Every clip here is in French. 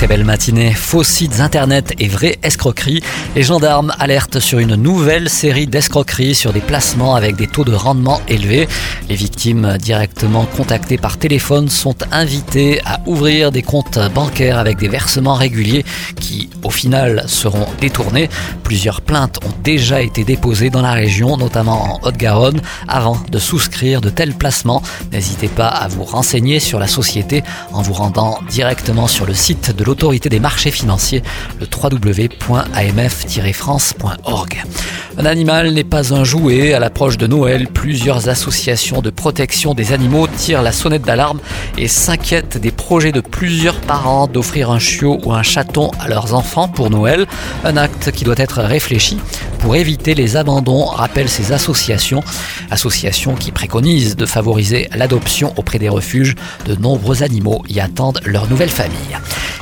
Très belle matinée. Faux sites internet et vraies escroqueries. Les gendarmes alertent sur une nouvelle série d'escroqueries sur des placements avec des taux de rendement élevés. Les victimes directement contactées par téléphone sont invitées à ouvrir des comptes bancaires avec des versements réguliers qui, au final, seront détournés. Plusieurs plaintes ont déjà été déposées dans la région, notamment en Haute-Garonne, avant de souscrire de tels placements. N'hésitez pas à vous renseigner sur la société en vous rendant directement sur le site de l'autorité des marchés financiers, le www.amf-france.org. Un animal n'est pas un jouet. À l'approche de Noël, plusieurs associations de protection des animaux tirent la sonnette d'alarme et s'inquiètent des projets de plusieurs parents d'offrir un chiot ou un chaton à leurs enfants pour Noël. Un acte qui doit être réfléchi pour éviter les abandons, rappellent ces associations. Associations qui préconisent de favoriser l'adoption auprès des refuges. De nombreux animaux y attendent leur nouvelle famille.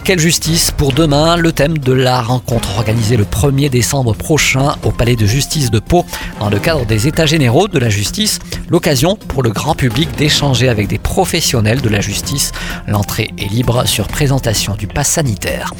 Quelle justice pour demain Le thème de la rencontre organisée le 1er décembre prochain au Palais de justice de Pau dans le cadre des États généraux de la justice. L'occasion pour le grand public d'échanger avec des professionnels de la justice. L'entrée est libre sur présentation du pass sanitaire.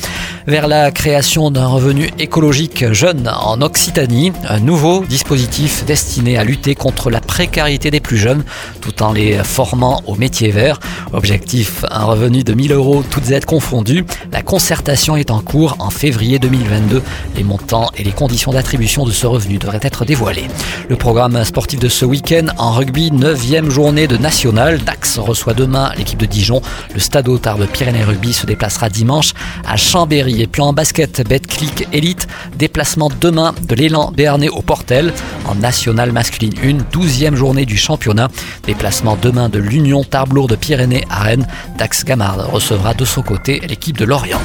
Vers la création d'un revenu écologique jeune en Occitanie, un nouveau dispositif destiné à lutter contre la précarité des plus jeunes tout en les formant au métier vert. Objectif, un revenu de 1000 euros toutes aides confondues. La concertation est en cours en février 2022. Les montants et les conditions d'attribution de ce revenu devraient être dévoilés. Le programme sportif de ce week-end en rugby, 9e journée de national. Dax reçoit demain l'équipe de Dijon. Le stade Tarbes Pyrénées Rugby se déplacera dimanche à Chambéry. Et puis en basket, Betclic Elite, déplacement demain de l'élan Béarnais au Portel. En national masculine 1, 12e journée du championnat. Déplacement demain de l'Union Tarbes de Pyrénées à Rennes. Dax Gamard recevra de son côté l'équipe de Lorient.